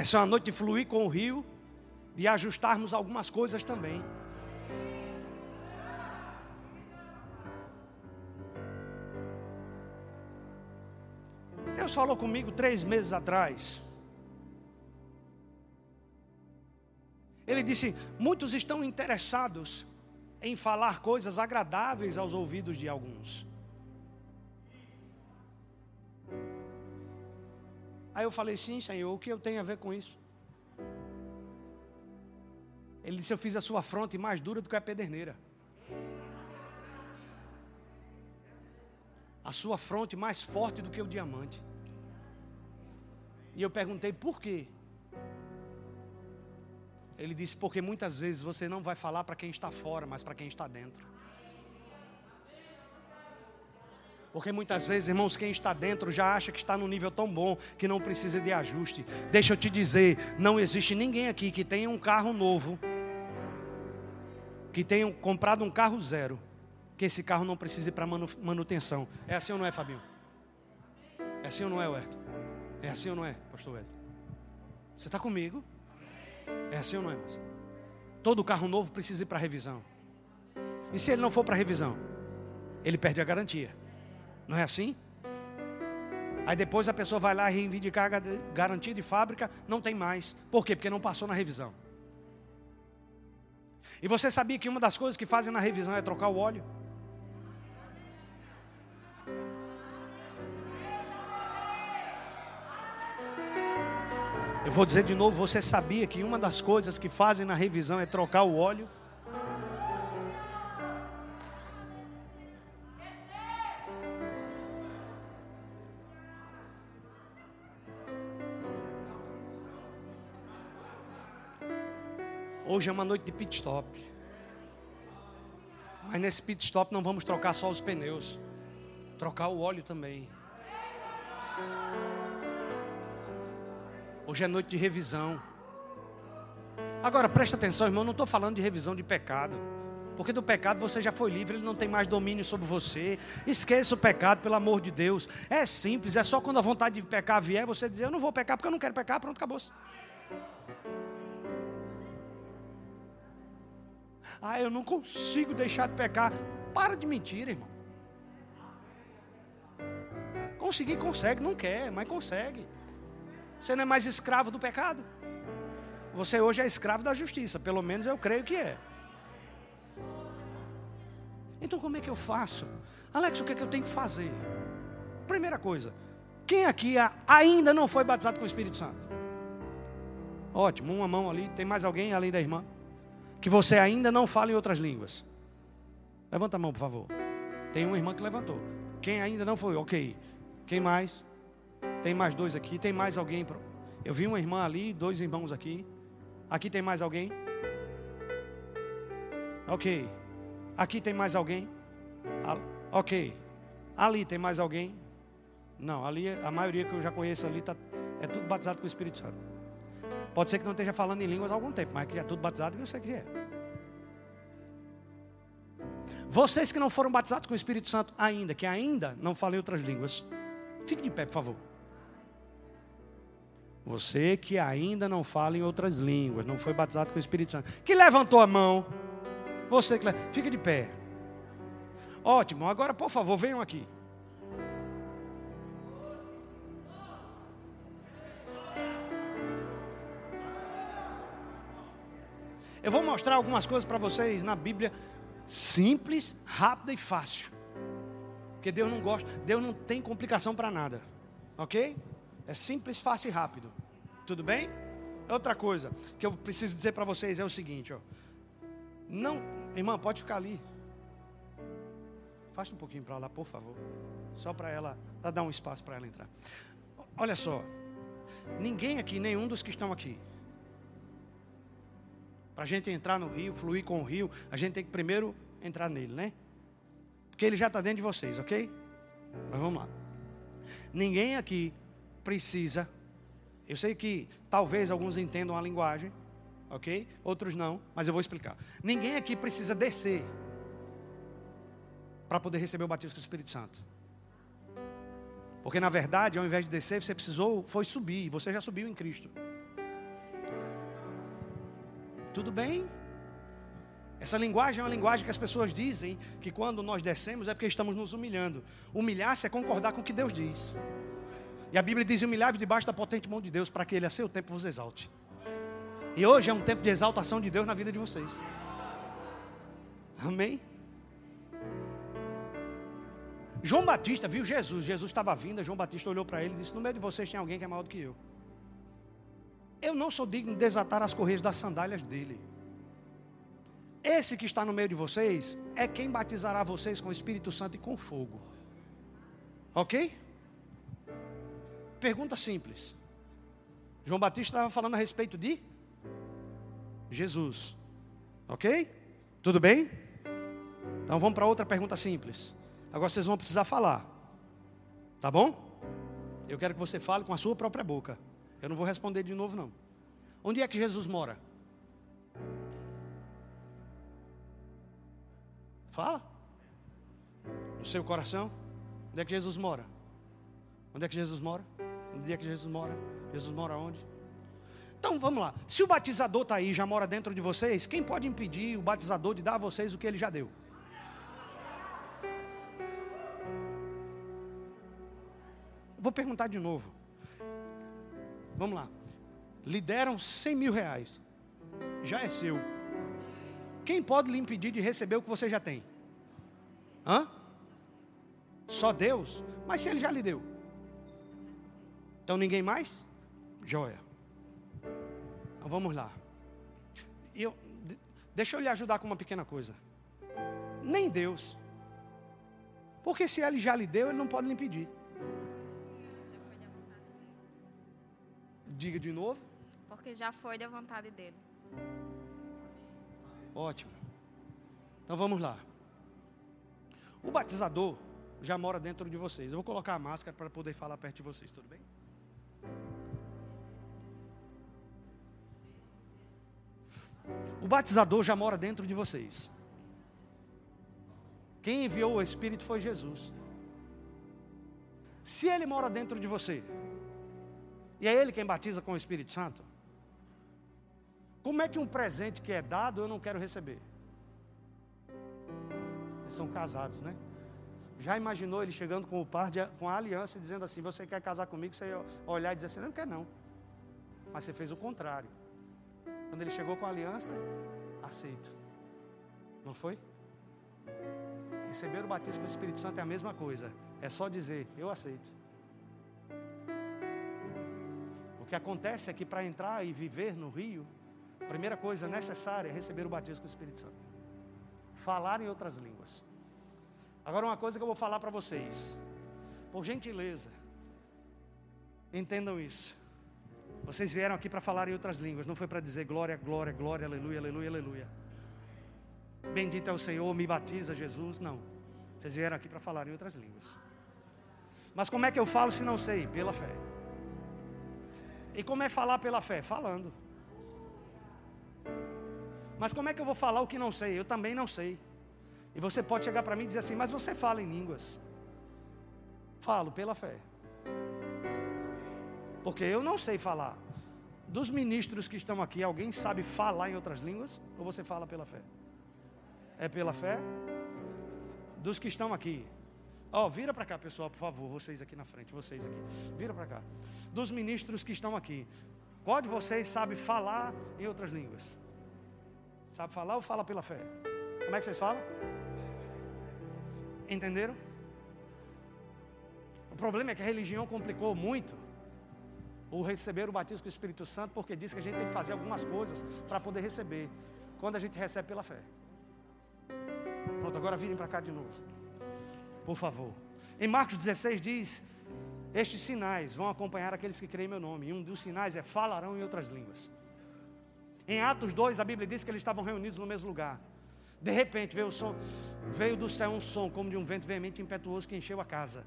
Essa é uma noite de fluir com o rio, de ajustarmos algumas coisas também. Deus falou comigo três meses atrás. Ele disse: muitos estão interessados em falar coisas agradáveis aos ouvidos de alguns. Aí eu falei: Sim, Senhor, o que eu tenho a ver com isso? Ele disse: Eu fiz a sua fronte mais dura do que a pederneira. A sua fronte mais forte do que o diamante. E eu perguntei por quê? Ele disse: Porque muitas vezes você não vai falar para quem está fora, mas para quem está dentro. Porque muitas vezes, irmãos, quem está dentro já acha que está num nível tão bom que não precisa de ajuste. Deixa eu te dizer: não existe ninguém aqui que tenha um carro novo, que tenha comprado um carro zero, que esse carro não precise para manutenção. É assim ou não é, Fabinho? É assim ou não é, Huerto? É assim ou não é, Pastor Wesley? Você está comigo? É assim ou não é, mas? Todo carro novo precisa ir para revisão. E se ele não for para revisão? Ele perde a garantia. Não é assim? Aí depois a pessoa vai lá reivindicar a garantia de fábrica, não tem mais. Por quê? Porque não passou na revisão. E você sabia que uma das coisas que fazem na revisão é trocar o óleo? Eu vou dizer de novo, você sabia que uma das coisas que fazem na revisão é trocar o óleo? Hoje é uma noite de pit stop. Mas nesse pit stop não vamos trocar só os pneus, trocar o óleo também. Hoje é noite de revisão. Agora presta atenção, irmão, não estou falando de revisão de pecado. Porque do pecado você já foi livre, ele não tem mais domínio sobre você. Esqueça o pecado, pelo amor de Deus. É simples, é só quando a vontade de pecar vier, você dizer, eu não vou pecar porque eu não quero pecar, pronto, acabou. -se. Ah, eu não consigo deixar de pecar. Para de mentir, irmão. Conseguir, consegue, não quer, mas consegue. Você não é mais escravo do pecado. Você hoje é escravo da justiça, pelo menos eu creio que é. Então como é que eu faço? Alex, o que é que eu tenho que fazer? Primeira coisa, quem aqui ainda não foi batizado com o Espírito Santo? Ótimo, uma mão ali. Tem mais alguém além da irmã? Que você ainda não fala em outras línguas? Levanta a mão, por favor. Tem uma irmã que levantou. Quem ainda não foi? Ok. Quem mais? Tem mais dois aqui. Tem mais alguém? Eu vi uma irmã ali, dois irmãos aqui. Aqui tem mais alguém? Ok. Aqui tem mais alguém? Ok. Ali tem mais alguém? Não, ali a maioria que eu já conheço ali tá, é tudo batizado com o Espírito Santo. Pode ser que não esteja falando em línguas há algum tempo, mas que é tudo batizado que eu sei que é. Vocês que não foram batizados com o Espírito Santo ainda, que ainda não falem outras línguas, fique de pé, por favor. Você que ainda não fala em outras línguas, não foi batizado com o Espírito Santo, que levantou a mão, você que fica de pé. Ótimo, agora por favor, venham aqui. Eu vou mostrar algumas coisas para vocês na Bíblia, simples, rápida e fácil. Porque Deus não gosta, Deus não tem complicação para nada. Ok? É simples, fácil e rápido. Tudo bem? Outra coisa que eu preciso dizer para vocês é o seguinte, ó. Não, irmã, pode ficar ali. Faça um pouquinho para lá, por favor. Só para ela, dar um espaço para ela entrar. Olha só. Ninguém aqui, nenhum dos que estão aqui. Para a gente entrar no rio, fluir com o rio, a gente tem que primeiro entrar nele, né? Porque ele já está dentro de vocês, ok? Mas vamos lá. Ninguém aqui precisa. Eu sei que talvez alguns entendam a linguagem, ok? Outros não, mas eu vou explicar. Ninguém aqui precisa descer para poder receber o batismo com o Espírito Santo. Porque na verdade, ao invés de descer, você precisou foi subir, você já subiu em Cristo. Tudo bem? Essa linguagem é uma linguagem que as pessoas dizem que quando nós descemos é porque estamos nos humilhando. Humilhar-se é concordar com o que Deus diz. E a Bíblia diz: humilhar-vos debaixo da potente mão de Deus, para que Ele a seu tempo vos exalte. E hoje é um tempo de exaltação de Deus na vida de vocês. Amém? João Batista viu Jesus, Jesus estava vindo, João Batista olhou para ele e disse: No meio de vocês tem alguém que é maior do que eu. Eu não sou digno de desatar as correias das sandálias dele. Esse que está no meio de vocês é quem batizará vocês com o Espírito Santo e com fogo. Ok? Pergunta simples. João Batista estava falando a respeito de Jesus. Ok? Tudo bem? Então vamos para outra pergunta simples. Agora vocês vão precisar falar. Tá bom? Eu quero que você fale com a sua própria boca. Eu não vou responder de novo, não. Onde é que Jesus mora? Fala. No seu coração. Onde é que Jesus mora? Onde é que Jesus mora? Onde é que Jesus mora? Jesus mora onde? Então vamos lá. Se o batizador está aí, já mora dentro de vocês, quem pode impedir o batizador de dar a vocês o que ele já deu? Vou perguntar de novo. Vamos lá. Lhe deram 100 mil reais. Já é seu. Quem pode lhe impedir de receber o que você já tem? Hã? Só Deus? Mas se ele já lhe deu? Então ninguém mais? Joia. Então vamos lá. Eu, deixa eu lhe ajudar com uma pequena coisa. Nem Deus. Porque se ele já lhe deu, ele não pode lhe impedir. Diga de novo. Porque já foi da vontade dele. Ótimo. Então vamos lá. O batizador já mora dentro de vocês. Eu vou colocar a máscara para poder falar perto de vocês, tudo bem? O batizador já mora dentro de vocês. Quem enviou o Espírito foi Jesus. Se ele mora dentro de você, e é Ele quem batiza com o Espírito Santo. Como é que um presente que é dado eu não quero receber? Eles são casados, né? Já imaginou ele chegando com o par, de, com a aliança e dizendo assim: Você quer casar comigo? Você olhar e dizer assim: Não, não quer não. Mas você fez o contrário. Quando ele chegou com a aliança, aceito. Não foi? Receber o batismo com o Espírito Santo é a mesma coisa. É só dizer: Eu aceito. Que acontece é que para entrar e viver no rio, a primeira coisa necessária é receber o batismo com o Espírito Santo. Falar em outras línguas. Agora, uma coisa que eu vou falar para vocês, por gentileza, entendam isso. Vocês vieram aqui para falar em outras línguas, não foi para dizer glória, glória, glória, aleluia, aleluia, aleluia. Bendito é o Senhor, me batiza Jesus. Não. Vocês vieram aqui para falar em outras línguas. Mas como é que eu falo se não sei? Pela fé. E como é falar pela fé? Falando. Mas como é que eu vou falar o que não sei? Eu também não sei. E você pode chegar para mim e dizer assim: Mas você fala em línguas? Falo pela fé. Porque eu não sei falar. Dos ministros que estão aqui, alguém sabe falar em outras línguas? Ou você fala pela fé? É pela fé? Dos que estão aqui, Ó, oh, vira para cá, pessoal, por favor, vocês aqui na frente, vocês aqui. Vira para cá. Dos ministros que estão aqui. Qual de vocês sabe falar em outras línguas? Sabe falar ou fala pela fé? Como é que vocês falam? Entenderam? O problema é que a religião complicou muito o receber o batismo com o Espírito Santo, porque diz que a gente tem que fazer algumas coisas para poder receber, quando a gente recebe pela fé. Pronto, agora virem para cá de novo por favor. Em Marcos 16 diz: Estes sinais vão acompanhar aqueles que creem em meu nome. E um dos sinais é falarão em outras línguas. Em Atos 2, a Bíblia diz que eles estavam reunidos no mesmo lugar. De repente veio, som, veio do céu um som como de um vento veemente e impetuoso que encheu a casa.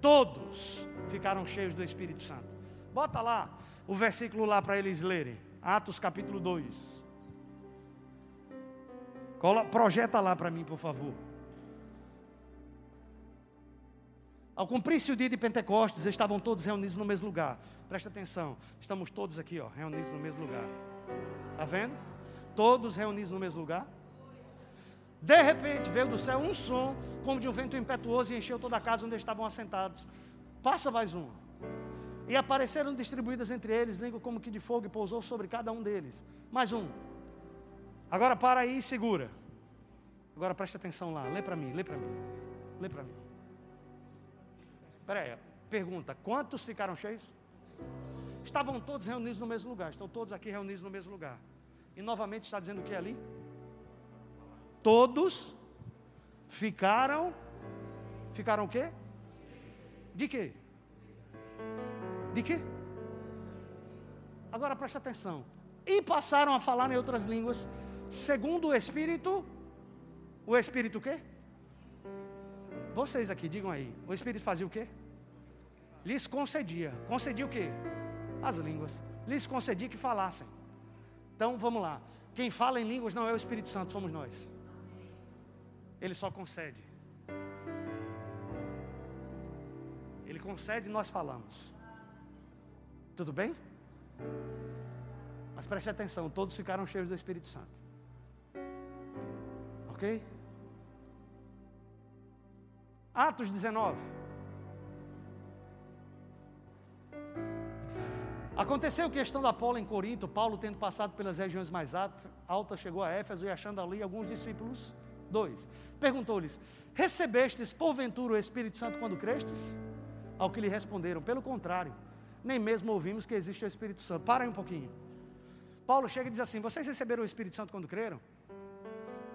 Todos ficaram cheios do Espírito Santo. Bota lá o versículo lá para eles lerem. Atos capítulo 2. Projeta lá para mim, por favor. Ao cumprir-se o dia de Pentecostes, estavam todos reunidos no mesmo lugar. Presta atenção, estamos todos aqui, ó, reunidos no mesmo lugar. Está vendo? Todos reunidos no mesmo lugar. De repente veio do céu um som, como de um vento impetuoso, e encheu toda a casa onde estavam assentados. Passa mais um. E apareceram distribuídas entre eles, língua como que de fogo, e pousou sobre cada um deles. Mais um. Agora para aí e segura. Agora presta atenção lá, lê para mim, lê para mim, lê para mim. Peraí, pergunta: quantos ficaram cheios? Estavam todos reunidos no mesmo lugar, estão todos aqui reunidos no mesmo lugar. E novamente está dizendo o que ali? Todos ficaram. Ficaram o quê? De quê? De quê? Agora preste atenção. E passaram a falar em outras línguas, segundo o Espírito. O Espírito o quê? Vocês aqui, digam aí. O Espírito fazia o quê? Lhes concedia. Concedia o quê? As línguas. Lhes concedia que falassem. Então vamos lá. Quem fala em línguas não é o Espírito Santo, somos nós. Ele só concede. Ele concede e nós falamos. Tudo bem? Mas preste atenção, todos ficaram cheios do Espírito Santo. Ok? Atos 19. Aconteceu que estando Apolo em Corinto, Paulo tendo passado pelas regiões mais altas, chegou a Éfeso e achando ali alguns discípulos, dois, perguntou-lhes: Recebestes porventura o Espírito Santo quando crestes? Ao que lhe responderam: Pelo contrário, nem mesmo ouvimos que existe o Espírito Santo. Para aí um pouquinho. Paulo chega e diz assim: Vocês receberam o Espírito Santo quando creram?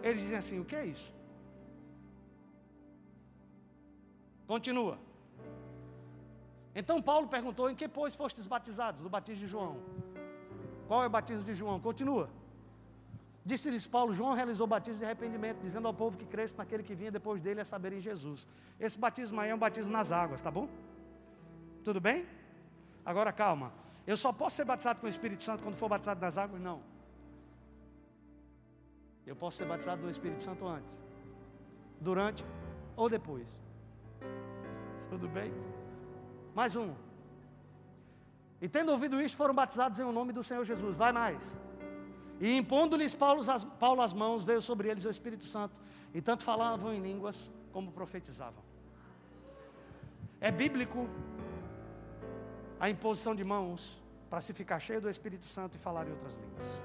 Eles dizem assim: O que é isso? Continua. Então Paulo perguntou: Em que, pois, fostes batizados? Do batismo de João. Qual é o batismo de João? Continua. Disse-lhes Paulo: João realizou o batismo de arrependimento, dizendo ao povo que cresce naquele que vinha depois dele a saber em Jesus. Esse batismo aí é um batismo nas águas, tá bom? Tudo bem? Agora calma. Eu só posso ser batizado com o Espírito Santo quando for batizado nas águas? Não. Eu posso ser batizado no Espírito Santo antes, durante ou depois. Tudo bem? Mais um. E tendo ouvido isto, foram batizados em o nome do Senhor Jesus. Vai mais. E impondo-lhes Paulo as, Paulo as mãos, veio sobre eles o Espírito Santo. E tanto falavam em línguas como profetizavam. É bíblico a imposição de mãos para se ficar cheio do Espírito Santo e falar em outras línguas.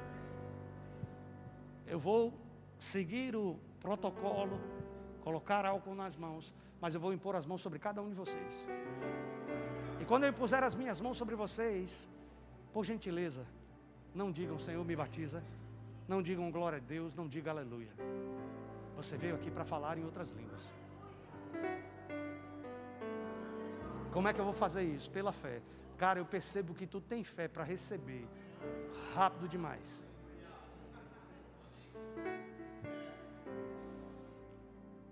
Eu vou seguir o protocolo, colocar álcool nas mãos, mas eu vou impor as mãos sobre cada um de vocês. E quando eu impuser as minhas mãos sobre vocês, por gentileza, não digam Senhor me batiza, não digam glória a Deus, não digam aleluia. Você veio aqui para falar em outras línguas. Como é que eu vou fazer isso? Pela fé. Cara, eu percebo que tu tem fé para receber rápido demais.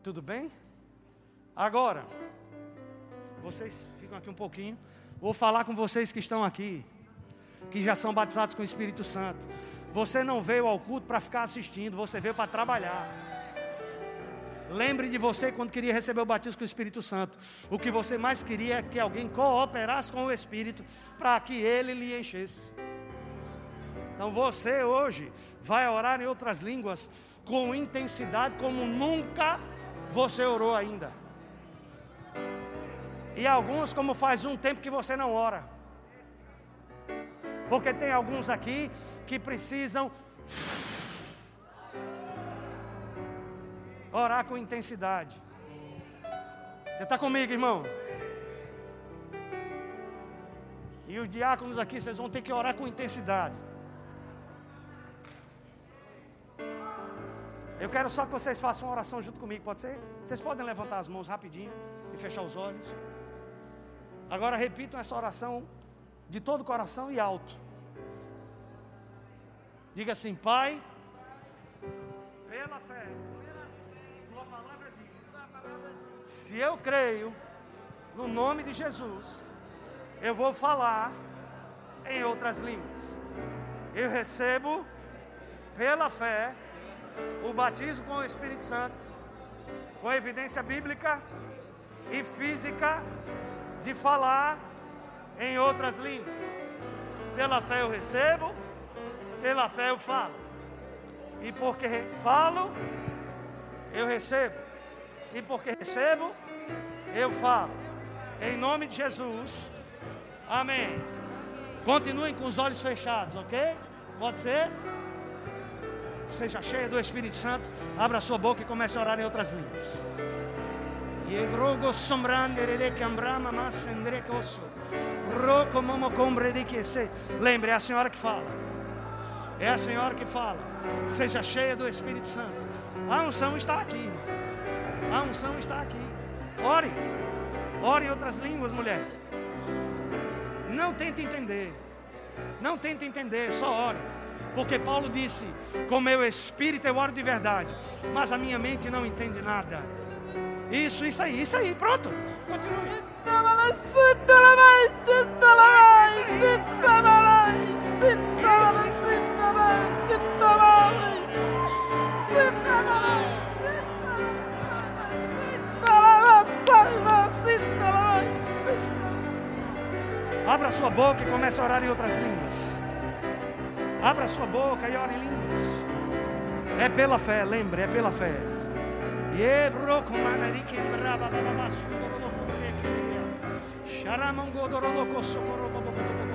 Tudo bem? Agora, vocês ficam aqui um pouquinho. Vou falar com vocês que estão aqui, que já são batizados com o Espírito Santo. Você não veio ao culto para ficar assistindo, você veio para trabalhar. Lembre de você quando queria receber o batismo com o Espírito Santo. O que você mais queria é que alguém cooperasse com o Espírito para que ele lhe enchesse. Então você hoje vai orar em outras línguas com intensidade como nunca você orou ainda. E alguns como faz um tempo que você não ora. Porque tem alguns aqui que precisam Orar com intensidade. Você está comigo, irmão? E os diáconos aqui, vocês vão ter que orar com intensidade. Eu quero só que vocês façam uma oração junto comigo, pode ser? Vocês podem levantar as mãos rapidinho e fechar os olhos. Agora repitam essa oração de todo o coração e alto. Diga assim, Pai, pela fé Se eu creio no nome de Jesus, eu vou falar em outras línguas. Eu recebo pela fé o batismo com o Espírito Santo, com evidência bíblica e física de falar em outras línguas. Pela fé eu recebo, pela fé eu falo. E porque falo, eu recebo. E porque recebo, eu falo. Em nome de Jesus. Amém. Continuem com os olhos fechados, ok? Pode ser? Seja cheia do Espírito Santo. Abra sua boca e comece a orar em outras línguas. Yegrogo sombrande rele cambrama masendre cosso. Roco momo combre de que se. Lembre, é a senhora que fala. É a senhora que fala. Seja cheia do Espírito Santo. A unção está aqui. irmão. A unção está aqui. Ore. Ore em outras línguas, mulher. Não tente entender. Não tente entender, só ore. Porque Paulo disse: Com meu espírito eu oro de verdade, mas a minha mente não entende nada. Isso, isso aí, isso aí, pronto. Continue. Abra sua boca e comece a orar em outras línguas. Abra sua boca e ore em línguas. É pela fé, lembre, é pela fé. Ebro comana di che brava baba sudoro lo corre che Sharamongo dorolo cosso corro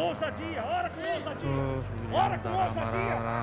Ousadia. Ora com ousadia. Ora com ousadia.